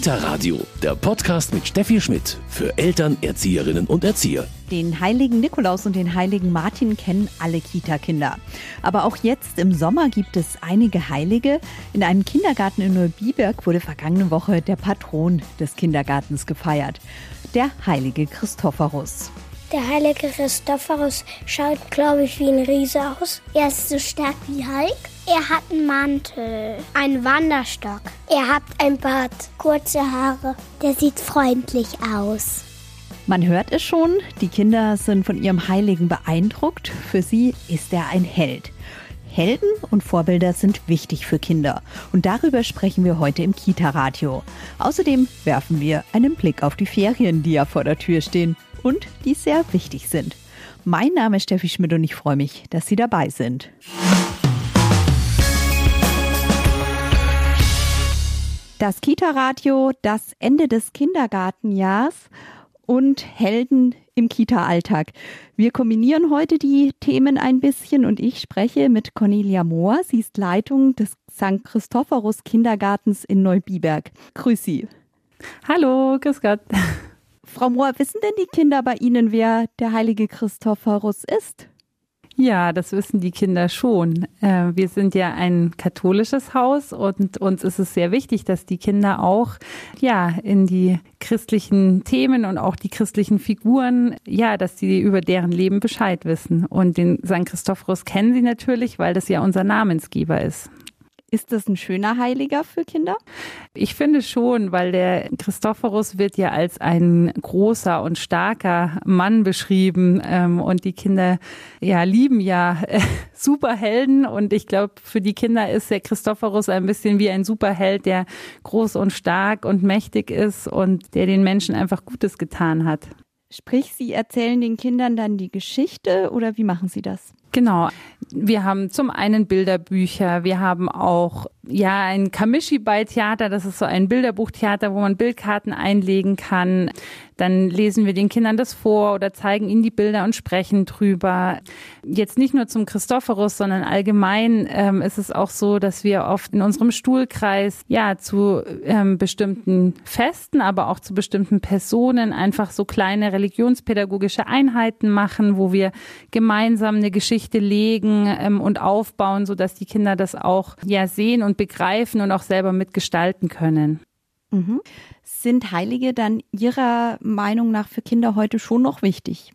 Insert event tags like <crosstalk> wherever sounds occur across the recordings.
Kita Radio, der Podcast mit Steffi Schmidt für Eltern, Erzieherinnen und Erzieher. Den heiligen Nikolaus und den heiligen Martin kennen alle Kita-Kinder. Aber auch jetzt im Sommer gibt es einige Heilige. In einem Kindergarten in Neubiberg wurde vergangene Woche der Patron des Kindergartens gefeiert, der heilige Christophorus. Der heilige Christophorus schaut, glaube ich, wie ein Riese aus. Er ist so stark wie Hulk. Er hat einen Mantel, einen Wanderstock. Er hat ein Bart, kurze Haare. Der sieht freundlich aus. Man hört es schon, die Kinder sind von ihrem Heiligen beeindruckt. Für sie ist er ein Held. Helden und Vorbilder sind wichtig für Kinder. Und darüber sprechen wir heute im Kita-Radio. Außerdem werfen wir einen Blick auf die Ferien, die ja vor der Tür stehen und die sehr wichtig sind. Mein Name ist Steffi Schmidt und ich freue mich, dass Sie dabei sind. Das Kita-Radio, das Ende des Kindergartenjahrs und Helden im Kita-Alltag. Wir kombinieren heute die Themen ein bisschen und ich spreche mit Cornelia Mohr. Sie ist Leitung des St. Christophorus Kindergartens in Neubiberg. Grüß Sie. Hallo, grüß Gott. Frau Mohr, wissen denn die Kinder bei Ihnen, wer der heilige Christophorus ist? Ja, das wissen die Kinder schon. Äh, wir sind ja ein katholisches Haus und uns ist es sehr wichtig, dass die Kinder auch ja in die christlichen Themen und auch die christlichen Figuren, ja, dass sie über deren Leben Bescheid wissen. Und den St. Christophorus kennen sie natürlich, weil das ja unser Namensgeber ist. Ist das ein schöner Heiliger für Kinder? Ich finde schon, weil der Christophorus wird ja als ein großer und starker Mann beschrieben ähm, und die Kinder ja lieben ja äh, <laughs> Superhelden und ich glaube, für die Kinder ist der Christophorus ein bisschen wie ein Superheld, der groß und stark und mächtig ist und der den Menschen einfach Gutes getan hat. Sprich, Sie erzählen den Kindern dann die Geschichte oder wie machen Sie das? Genau. Wir haben zum einen Bilderbücher, wir haben auch ja ein Kamishibai-Theater, das ist so ein Bilderbuchtheater, wo man Bildkarten einlegen kann. Dann lesen wir den Kindern das vor oder zeigen ihnen die Bilder und sprechen drüber. Jetzt nicht nur zum Christophorus, sondern allgemein ähm, ist es auch so, dass wir oft in unserem Stuhlkreis ja zu ähm, bestimmten Festen, aber auch zu bestimmten Personen einfach so kleine religionspädagogische Einheiten machen, wo wir gemeinsam eine Geschichte legen ähm, und aufbauen, so dass die Kinder das auch ja sehen und begreifen und auch selber mitgestalten können. Mhm. Sind Heilige dann Ihrer Meinung nach für Kinder heute schon noch wichtig?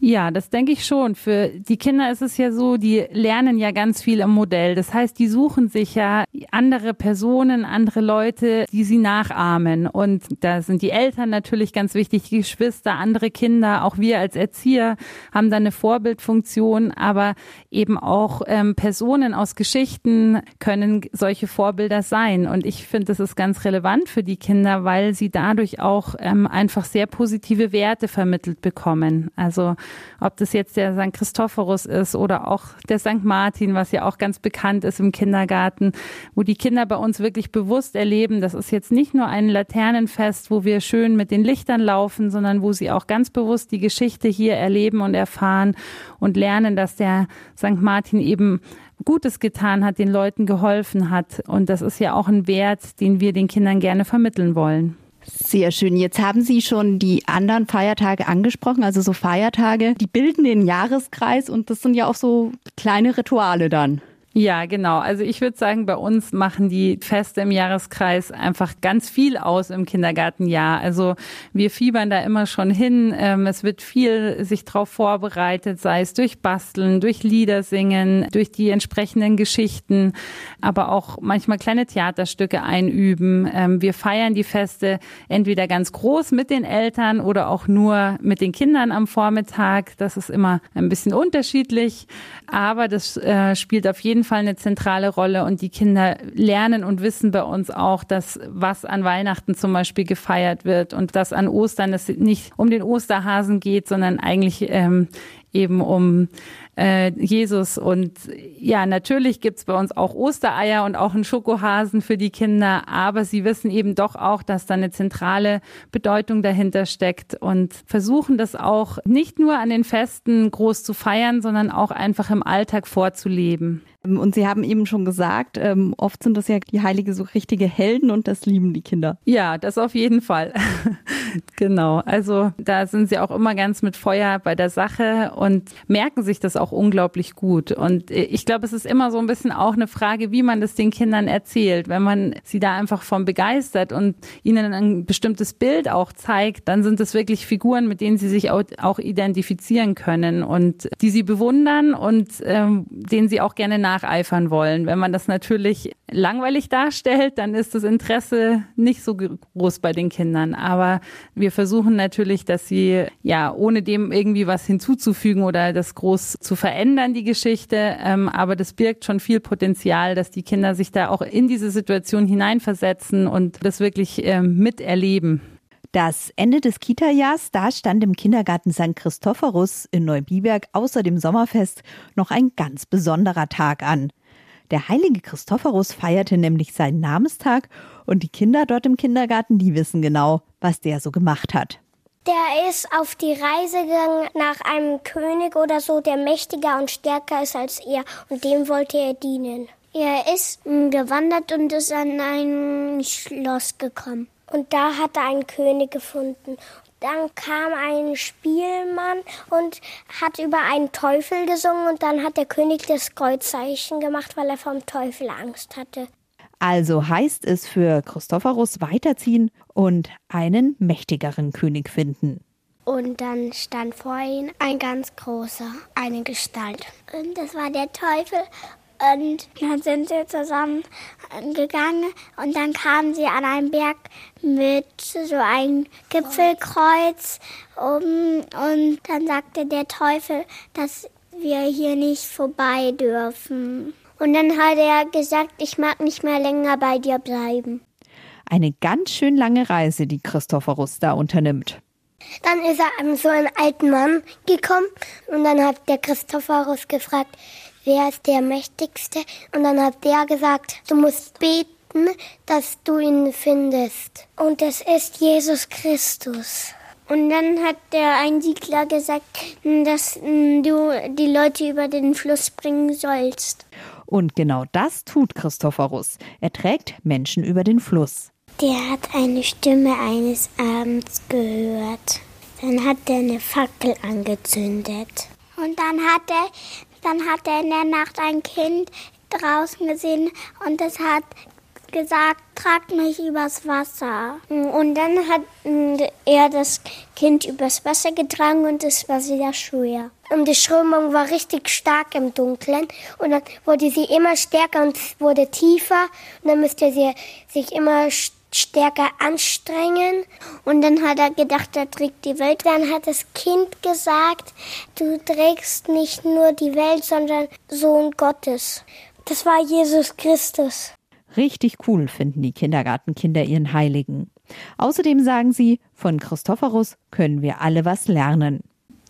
Ja, das denke ich schon. Für die Kinder ist es ja so, die lernen ja ganz viel im Modell. Das heißt, die suchen sich ja andere Personen, andere Leute, die sie nachahmen. Und da sind die Eltern natürlich ganz wichtig, die Geschwister, andere Kinder, auch wir als Erzieher haben da eine Vorbildfunktion, aber eben auch ähm, Personen aus Geschichten können solche Vorbilder sein. Und ich finde, das ist ganz relevant für die Kinder, weil sie dadurch auch ähm, einfach sehr positive Werte vermittelt bekommen. Also ob das jetzt der St. Christophorus ist oder auch der St. Martin, was ja auch ganz bekannt ist im Kindergarten, wo die Kinder bei uns wirklich bewusst erleben, das ist jetzt nicht nur ein Laternenfest, wo wir schön mit den Lichtern laufen, sondern wo sie auch ganz bewusst die Geschichte hier erleben und erfahren und lernen, dass der St. Martin eben Gutes getan hat, den Leuten geholfen hat. Und das ist ja auch ein Wert, den wir den Kindern gerne vermitteln wollen. Sehr schön. Jetzt haben Sie schon die anderen Feiertage angesprochen, also so Feiertage, die bilden den Jahreskreis und das sind ja auch so kleine Rituale dann. Ja, genau. Also ich würde sagen, bei uns machen die Feste im Jahreskreis einfach ganz viel aus im Kindergartenjahr. Also wir fiebern da immer schon hin. Ähm, es wird viel sich darauf vorbereitet, sei es durch Basteln, durch Lieder singen, durch die entsprechenden Geschichten, aber auch manchmal kleine Theaterstücke einüben. Ähm, wir feiern die Feste entweder ganz groß mit den Eltern oder auch nur mit den Kindern am Vormittag. Das ist immer ein bisschen unterschiedlich, aber das äh, spielt auf jeden Fall eine zentrale Rolle und die Kinder lernen und wissen bei uns auch, dass was an Weihnachten zum Beispiel gefeiert wird und dass an Ostern es nicht um den Osterhasen geht, sondern eigentlich ähm, eben um äh, Jesus. Und ja, natürlich gibt's bei uns auch Ostereier und auch einen Schokohasen für die Kinder, aber sie wissen eben doch auch, dass da eine zentrale Bedeutung dahinter steckt und versuchen das auch nicht nur an den Festen groß zu feiern, sondern auch einfach im Alltag vorzuleben. Ähm, und Sie haben eben schon gesagt, ähm, oft sind das ja die Heilige so richtige Helden und das lieben die Kinder. Ja, das auf jeden Fall. <laughs> genau. Also da sind sie auch immer ganz mit Feuer bei der Sache und merken sich das auch unglaublich gut. Und ich glaube, es ist immer so ein bisschen auch eine Frage, wie man das den Kindern erzählt. Wenn man sie da einfach von begeistert und ihnen ein bestimmtes Bild auch zeigt, dann sind es wirklich Figuren, mit denen sie sich auch, identifizieren können und die sie bewundern und ähm, denen sie auch gerne nacheifern wollen. Wenn man das natürlich langweilig darstellt, dann ist das Interesse nicht so groß bei den Kindern. Aber wir versuchen natürlich, dass sie ja ohne dem irgendwie was hinzuzufügen oder das groß zu verändern, die Geschichte. Ähm, aber das birgt schon viel Potenzial, dass die Kinder sich da auch in diese Situation hineinversetzen und das wirklich ähm, miterleben. Das Ende des Kita-Jahrs, da stand im Kindergarten St. Christophorus in Neubiberg außer dem Sommerfest noch ein ganz besonderer Tag an. Der heilige Christophorus feierte nämlich seinen Namenstag und die Kinder dort im Kindergarten, die wissen genau, was der so gemacht hat. Der ist auf die Reise gegangen nach einem König oder so, der mächtiger und stärker ist als er und dem wollte er dienen. Er ist gewandert und ist an ein Schloss gekommen. Und da hat er einen König gefunden. Dann kam ein Spielmann und hat über einen Teufel gesungen und dann hat der König das Kreuzzeichen gemacht, weil er vom Teufel Angst hatte. Also heißt es für Christophorus weiterziehen und einen mächtigeren König finden. Und dann stand vor ihm ein ganz großer, eine Gestalt. Und das war der Teufel. Und dann sind sie zusammen gegangen und dann kamen sie an einen Berg mit so einem Gipfelkreuz oben und dann sagte der Teufel, dass wir hier nicht vorbei dürfen. Und dann hat er gesagt, ich mag nicht mehr länger bei dir bleiben. Eine ganz schön lange Reise, die Christophorus da unternimmt. Dann ist er an so einen alten Mann gekommen und dann hat der Christophorus gefragt, wer ist der Mächtigste? Und dann hat der gesagt, du musst beten, dass du ihn findest. Und es ist Jesus Christus. Und dann hat der Einsiedler gesagt, dass du die Leute über den Fluss bringen sollst. Und genau das tut Christophorus. Er trägt Menschen über den Fluss. Der hat eine Stimme eines Abends gehört. Dann hat er eine Fackel angezündet. Und dann hat er dann hat er in der Nacht ein Kind draußen gesehen und es hat gesagt, trag mich übers Wasser. Und dann hat er das Kind übers Wasser getragen und es war sehr schwer. Und die Strömung war richtig stark im Dunkeln und dann wurde sie immer stärker und wurde tiefer und dann müsste sie sich immer stärker stärker anstrengen. Und dann hat er gedacht, er trägt die Welt. Dann hat das Kind gesagt, du trägst nicht nur die Welt, sondern Sohn Gottes. Das war Jesus Christus. Richtig cool finden die Kindergartenkinder ihren Heiligen. Außerdem sagen sie, von Christophorus können wir alle was lernen.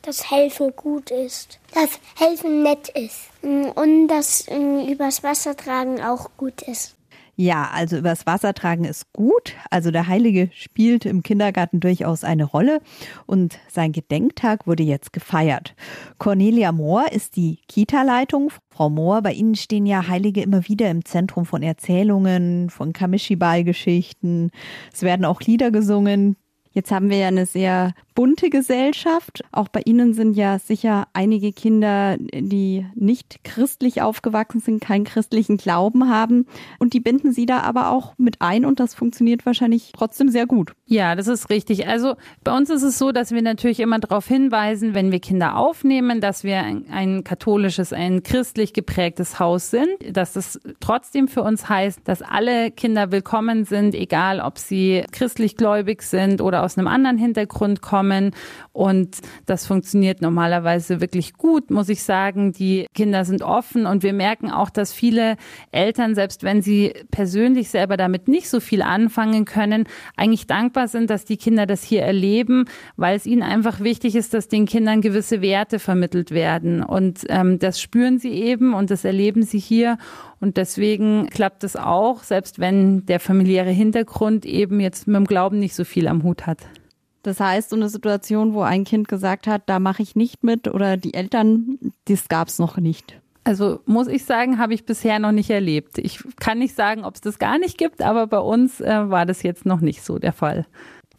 Dass Helfen gut ist, dass Helfen nett ist und dass äh, übers Wasser tragen auch gut ist. Ja, also übers Wasser tragen ist gut. Also der Heilige spielt im Kindergarten durchaus eine Rolle und sein Gedenktag wurde jetzt gefeiert. Cornelia Mohr ist die Kita-Leitung. Frau Mohr, bei Ihnen stehen ja Heilige immer wieder im Zentrum von Erzählungen, von Kamishibai-Geschichten. Es werden auch Lieder gesungen. Jetzt haben wir ja eine sehr bunte Gesellschaft. Auch bei Ihnen sind ja sicher einige Kinder, die nicht christlich aufgewachsen sind, keinen christlichen Glauben haben. Und die binden Sie da aber auch mit ein und das funktioniert wahrscheinlich trotzdem sehr gut. Ja, das ist richtig. Also bei uns ist es so, dass wir natürlich immer darauf hinweisen, wenn wir Kinder aufnehmen, dass wir ein, ein katholisches, ein christlich geprägtes Haus sind, dass das trotzdem für uns heißt, dass alle Kinder willkommen sind, egal ob sie christlich gläubig sind oder aus einem anderen Hintergrund kommen kommen. Und das funktioniert normalerweise wirklich gut, muss ich sagen. Die Kinder sind offen und wir merken auch, dass viele Eltern, selbst wenn sie persönlich selber damit nicht so viel anfangen können, eigentlich dankbar sind, dass die Kinder das hier erleben, weil es ihnen einfach wichtig ist, dass den Kindern gewisse Werte vermittelt werden. Und ähm, das spüren sie eben und das erleben sie hier. Und deswegen klappt es auch, selbst wenn der familiäre Hintergrund eben jetzt mit dem Glauben nicht so viel am Hut hat. Das heißt, so eine Situation, wo ein Kind gesagt hat, da mache ich nicht mit oder die Eltern, das gab es noch nicht. Also muss ich sagen, habe ich bisher noch nicht erlebt. Ich kann nicht sagen, ob es das gar nicht gibt, aber bei uns äh, war das jetzt noch nicht so der Fall.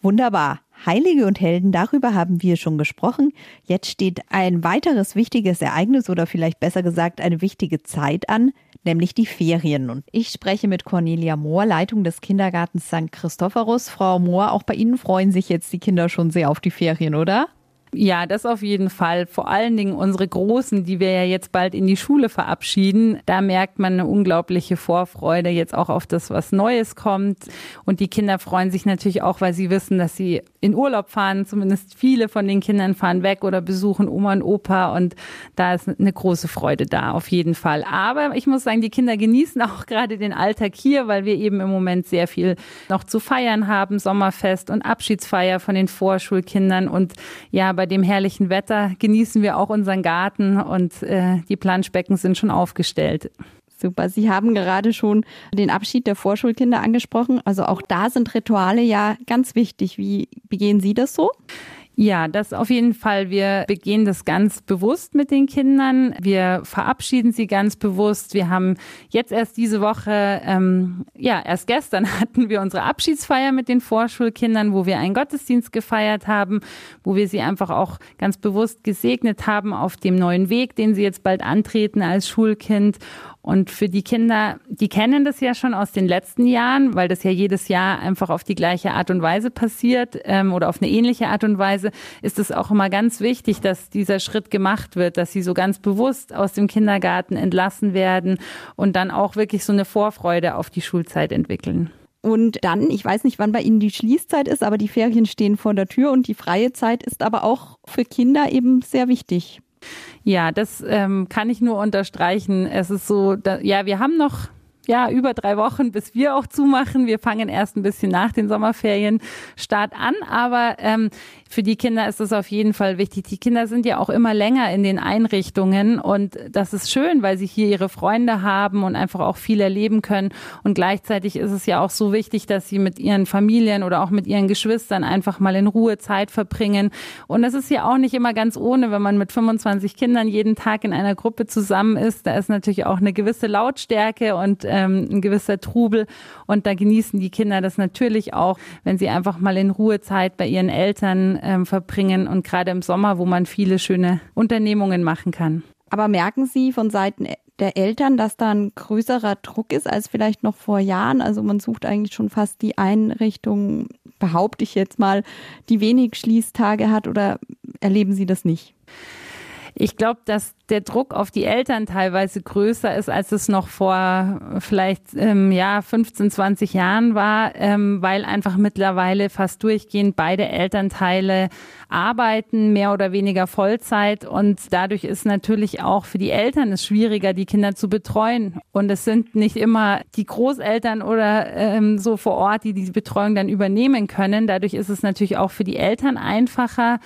Wunderbar. Heilige und Helden, darüber haben wir schon gesprochen. Jetzt steht ein weiteres wichtiges Ereignis oder vielleicht besser gesagt eine wichtige Zeit an, nämlich die Ferien. Und ich spreche mit Cornelia Mohr, Leitung des Kindergartens St. Christophorus. Frau Mohr, auch bei Ihnen freuen sich jetzt die Kinder schon sehr auf die Ferien, oder? Ja, das auf jeden Fall. Vor allen Dingen unsere Großen, die wir ja jetzt bald in die Schule verabschieden. Da merkt man eine unglaubliche Vorfreude jetzt auch auf das, was Neues kommt. Und die Kinder freuen sich natürlich auch, weil sie wissen, dass sie in Urlaub fahren. Zumindest viele von den Kindern fahren weg oder besuchen Oma und Opa. Und da ist eine große Freude da, auf jeden Fall. Aber ich muss sagen, die Kinder genießen auch gerade den Alltag hier, weil wir eben im Moment sehr viel noch zu feiern haben. Sommerfest und Abschiedsfeier von den Vorschulkindern. Und ja, bei dem herrlichen Wetter genießen wir auch unseren Garten und äh, die Planschbecken sind schon aufgestellt. Super. Sie haben gerade schon den Abschied der Vorschulkinder angesprochen. Also auch da sind Rituale ja ganz wichtig. Wie begehen Sie das so? Ja, das auf jeden Fall. Wir begehen das ganz bewusst mit den Kindern. Wir verabschieden sie ganz bewusst. Wir haben jetzt erst diese Woche, ähm, ja, erst gestern <laughs> hatten wir unsere Abschiedsfeier mit den Vorschulkindern, wo wir einen Gottesdienst gefeiert haben, wo wir sie einfach auch ganz bewusst gesegnet haben auf dem neuen Weg, den sie jetzt bald antreten als Schulkind. Und für die Kinder, die kennen das ja schon aus den letzten Jahren, weil das ja jedes Jahr einfach auf die gleiche Art und Weise passiert ähm, oder auf eine ähnliche Art und Weise, ist es auch immer ganz wichtig, dass dieser Schritt gemacht wird, dass sie so ganz bewusst aus dem Kindergarten entlassen werden und dann auch wirklich so eine Vorfreude auf die Schulzeit entwickeln. Und dann, ich weiß nicht, wann bei Ihnen die Schließzeit ist, aber die Ferien stehen vor der Tür und die freie Zeit ist aber auch für Kinder eben sehr wichtig. Ja, das ähm, kann ich nur unterstreichen. Es ist so, da, ja, wir haben noch ja, über drei Wochen, bis wir auch zumachen. Wir fangen erst ein bisschen nach den Sommerferien Start an, aber ähm, für die Kinder ist es auf jeden Fall wichtig. Die Kinder sind ja auch immer länger in den Einrichtungen und das ist schön, weil sie hier ihre Freunde haben und einfach auch viel erleben können. Und gleichzeitig ist es ja auch so wichtig, dass sie mit ihren Familien oder auch mit ihren Geschwistern einfach mal in Ruhe Zeit verbringen. Und es ist ja auch nicht immer ganz ohne, wenn man mit 25 Kindern jeden Tag in einer Gruppe zusammen ist. Da ist natürlich auch eine gewisse Lautstärke und äh, ähm, ein gewisser Trubel. Und da genießen die Kinder das natürlich auch, wenn sie einfach mal in Ruhe Zeit bei ihren Eltern ähm, verbringen und gerade im Sommer, wo man viele schöne Unternehmungen machen kann. Aber merken Sie von Seiten der Eltern, dass da ein größerer Druck ist als vielleicht noch vor Jahren? Also man sucht eigentlich schon fast die Einrichtung, behaupte ich jetzt mal, die wenig Schließtage hat oder erleben Sie das nicht? Ich glaube, dass der Druck auf die Eltern teilweise größer ist, als es noch vor vielleicht ähm, ja 15, 20 Jahren war, ähm, weil einfach mittlerweile fast durchgehend beide Elternteile arbeiten, mehr oder weniger Vollzeit und dadurch ist natürlich auch für die Eltern es schwieriger, die Kinder zu betreuen und es sind nicht immer die Großeltern oder ähm, so vor Ort, die die Betreuung dann übernehmen können. Dadurch ist es natürlich auch für die Eltern einfacher,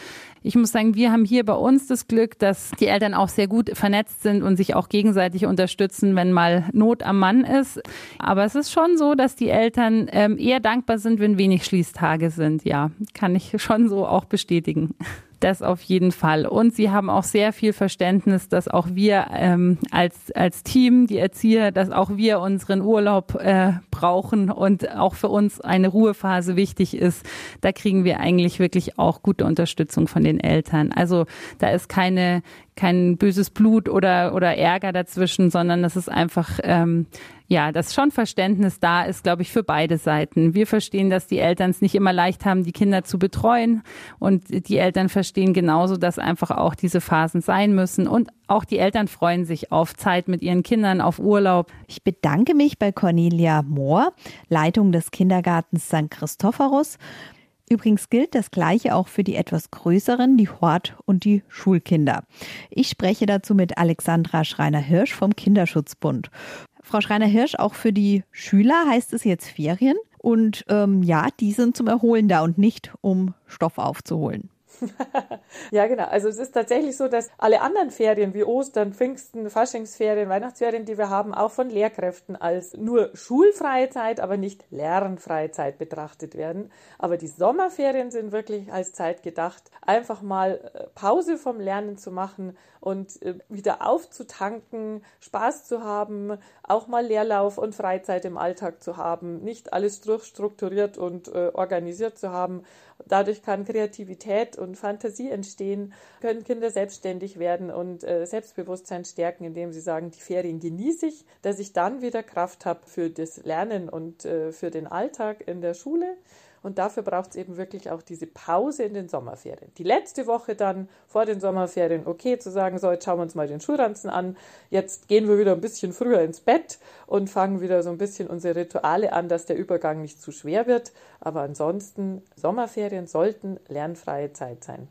ich muss sagen, wir haben hier bei uns das Glück, dass die Eltern auch sehr gut vernetzt sind und sich auch gegenseitig unterstützen, wenn mal Not am Mann ist. Aber es ist schon so, dass die Eltern ähm, eher dankbar sind, wenn wenig Schließtage sind. Ja, kann ich schon so auch bestätigen. Das auf jeden Fall. Und sie haben auch sehr viel Verständnis, dass auch wir ähm, als, als Team, die Erzieher, dass auch wir unseren Urlaub äh, brauchen und auch für uns eine Ruhephase wichtig ist. Da kriegen wir eigentlich wirklich auch gute Unterstützung von den Eltern. Also da ist keine, kein böses Blut oder, oder Ärger dazwischen, sondern das ist einfach ähm, ja, dass schon Verständnis da ist, glaube ich, für beide Seiten. Wir verstehen, dass die Eltern es nicht immer leicht haben, die Kinder zu betreuen. Und die Eltern verstehen genauso, dass einfach auch diese Phasen sein müssen. Und auch die Eltern freuen sich auf Zeit mit ihren Kindern, auf Urlaub. Ich bedanke mich bei Cornelia Mohr, Leitung des Kindergartens St. Christophorus. Übrigens gilt das Gleiche auch für die etwas größeren, die Hort- und die Schulkinder. Ich spreche dazu mit Alexandra Schreiner-Hirsch vom Kinderschutzbund. Frau Schreiner-Hirsch, auch für die Schüler heißt es jetzt Ferien. Und ähm, ja, die sind zum Erholen da und nicht um Stoff aufzuholen. <laughs> ja, genau. Also es ist tatsächlich so, dass alle anderen Ferien wie Ostern, Pfingsten, Faschingsferien, Weihnachtsferien, die wir haben, auch von Lehrkräften als nur schulfreie Zeit, aber nicht lernfreie Zeit betrachtet werden. Aber die Sommerferien sind wirklich als Zeit gedacht, einfach mal äh, Pause vom Lernen zu machen und äh, wieder aufzutanken, Spaß zu haben, auch mal Leerlauf und Freizeit im Alltag zu haben, nicht alles durchstrukturiert und äh, organisiert zu haben. Dadurch kann Kreativität und Fantasie entstehen, können Kinder selbstständig werden und äh, Selbstbewusstsein stärken, indem sie sagen, die Ferien genieße ich, dass ich dann wieder Kraft habe für das Lernen und äh, für den Alltag in der Schule. Und dafür braucht es eben wirklich auch diese Pause in den Sommerferien. Die letzte Woche dann vor den Sommerferien, okay, zu sagen, so, jetzt schauen wir uns mal den Schulranzen an. Jetzt gehen wir wieder ein bisschen früher ins Bett und fangen wieder so ein bisschen unsere Rituale an, dass der Übergang nicht zu schwer wird. Aber ansonsten, Sommerferien sollten lernfreie Zeit sein.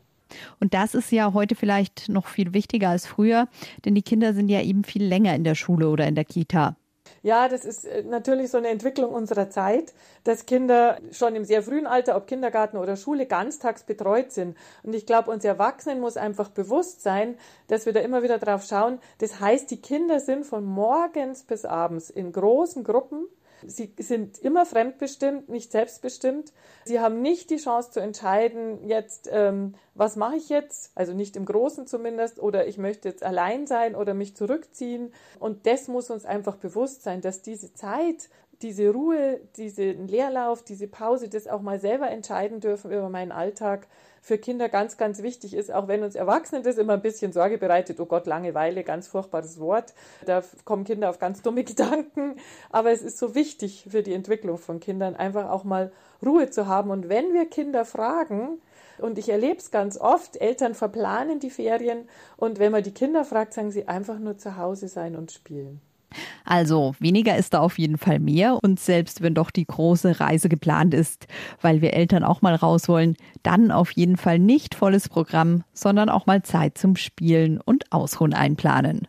Und das ist ja heute vielleicht noch viel wichtiger als früher, denn die Kinder sind ja eben viel länger in der Schule oder in der Kita. Ja, das ist äh, natürlich so eine Entwicklung unserer Zeit, dass Kinder schon im sehr frühen Alter, ob Kindergarten oder Schule, ganztags betreut sind. Und ich glaube, uns Erwachsenen muss einfach bewusst sein, dass wir da immer wieder drauf schauen. Das heißt, die Kinder sind von morgens bis abends in großen Gruppen Sie sind immer fremdbestimmt, nicht selbstbestimmt. Sie haben nicht die Chance zu entscheiden, jetzt, ähm, was mache ich jetzt? Also nicht im Großen zumindest, oder ich möchte jetzt allein sein oder mich zurückziehen. Und das muss uns einfach bewusst sein, dass diese Zeit, diese Ruhe, diesen Leerlauf, diese Pause, das auch mal selber entscheiden dürfen über meinen Alltag, für Kinder ganz, ganz wichtig ist, auch wenn uns Erwachsenen das immer ein bisschen Sorge bereitet, oh Gott, Langeweile, ganz furchtbares Wort, da kommen Kinder auf ganz dumme <laughs> Gedanken, aber es ist so wichtig für die Entwicklung von Kindern, einfach auch mal Ruhe zu haben. Und wenn wir Kinder fragen, und ich erlebe es ganz oft, Eltern verplanen die Ferien und wenn man die Kinder fragt, sagen sie einfach nur zu Hause sein und spielen. Also weniger ist da auf jeden Fall mehr. Und selbst wenn doch die große Reise geplant ist, weil wir Eltern auch mal raus wollen, dann auf jeden Fall nicht volles Programm, sondern auch mal Zeit zum Spielen und Ausruhen einplanen.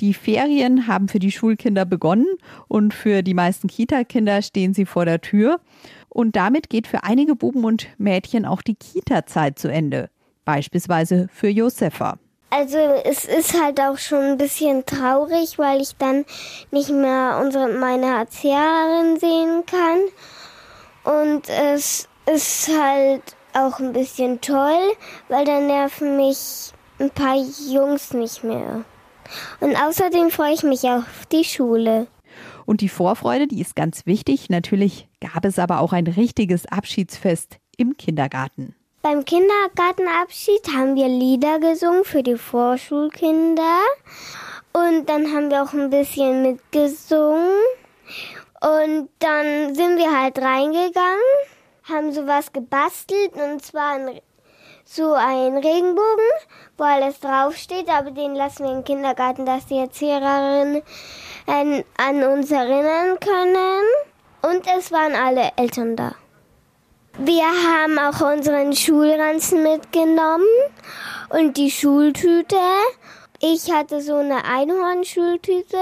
Die Ferien haben für die Schulkinder begonnen und für die meisten Kita-Kinder stehen sie vor der Tür. Und damit geht für einige Buben und Mädchen auch die Kita-Zeit zu Ende. Beispielsweise für Josefa. Also es ist halt auch schon ein bisschen traurig, weil ich dann nicht mehr unsere, meine Erzieherin sehen kann. Und es ist halt auch ein bisschen toll, weil dann nerven mich ein paar Jungs nicht mehr. Und außerdem freue ich mich auf die Schule. Und die Vorfreude, die ist ganz wichtig. Natürlich gab es aber auch ein richtiges Abschiedsfest im Kindergarten. Beim Kindergartenabschied haben wir Lieder gesungen für die Vorschulkinder. Und dann haben wir auch ein bisschen mitgesungen. Und dann sind wir halt reingegangen, haben sowas gebastelt und zwar ein, so ein Regenbogen, wo alles draufsteht, aber den lassen wir im Kindergarten, dass die Erzieherinnen an, an uns erinnern können. Und es waren alle Eltern da. Wir haben auch unseren Schulranzen mitgenommen und die Schultüte. Ich hatte so eine Einhornschultüte.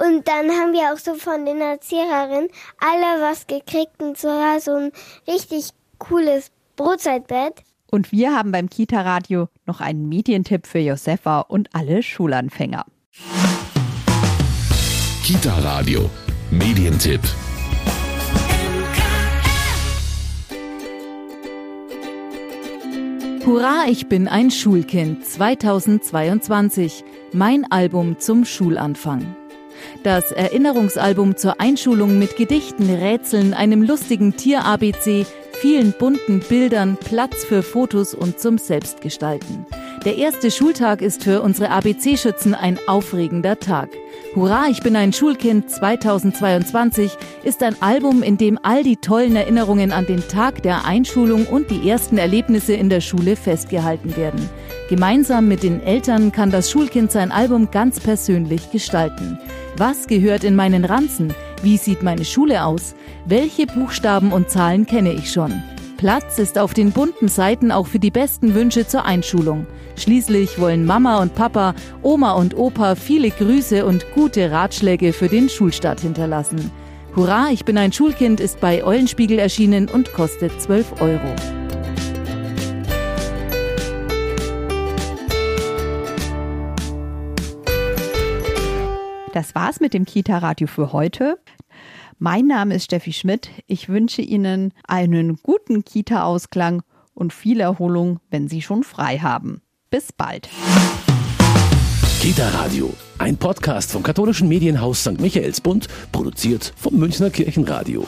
Und dann haben wir auch so von den Erzieherinnen alle was gekriegt und zwar so ein richtig cooles Brotzeitbett. Und wir haben beim Kita-Radio noch einen Medientipp für Josefa und alle Schulanfänger. Kita-Radio, Medientipp. Hurra, ich bin ein Schulkind 2022. Mein Album zum Schulanfang. Das Erinnerungsalbum zur Einschulung mit Gedichten, Rätseln, einem lustigen Tier-ABC, vielen bunten Bildern, Platz für Fotos und zum Selbstgestalten. Der erste Schultag ist für unsere ABC-Schützen ein aufregender Tag. Hurra, ich bin ein Schulkind 2022 ist ein Album, in dem all die tollen Erinnerungen an den Tag der Einschulung und die ersten Erlebnisse in der Schule festgehalten werden. Gemeinsam mit den Eltern kann das Schulkind sein Album ganz persönlich gestalten. Was gehört in meinen Ranzen? Wie sieht meine Schule aus? Welche Buchstaben und Zahlen kenne ich schon? Platz ist auf den bunten Seiten auch für die besten Wünsche zur Einschulung. Schließlich wollen Mama und Papa, Oma und Opa viele Grüße und gute Ratschläge für den Schulstart hinterlassen. Hurra, ich bin ein Schulkind ist bei Eulenspiegel erschienen und kostet 12 Euro. Das war's mit dem Kita-Radio für heute. Mein Name ist Steffi Schmidt. Ich wünsche Ihnen einen guten Kita-Ausklang und viel Erholung, wenn Sie schon frei haben. Bis bald. Kita Radio, ein Podcast vom katholischen Medienhaus St. Michaelsbund, produziert vom Münchner Kirchenradio.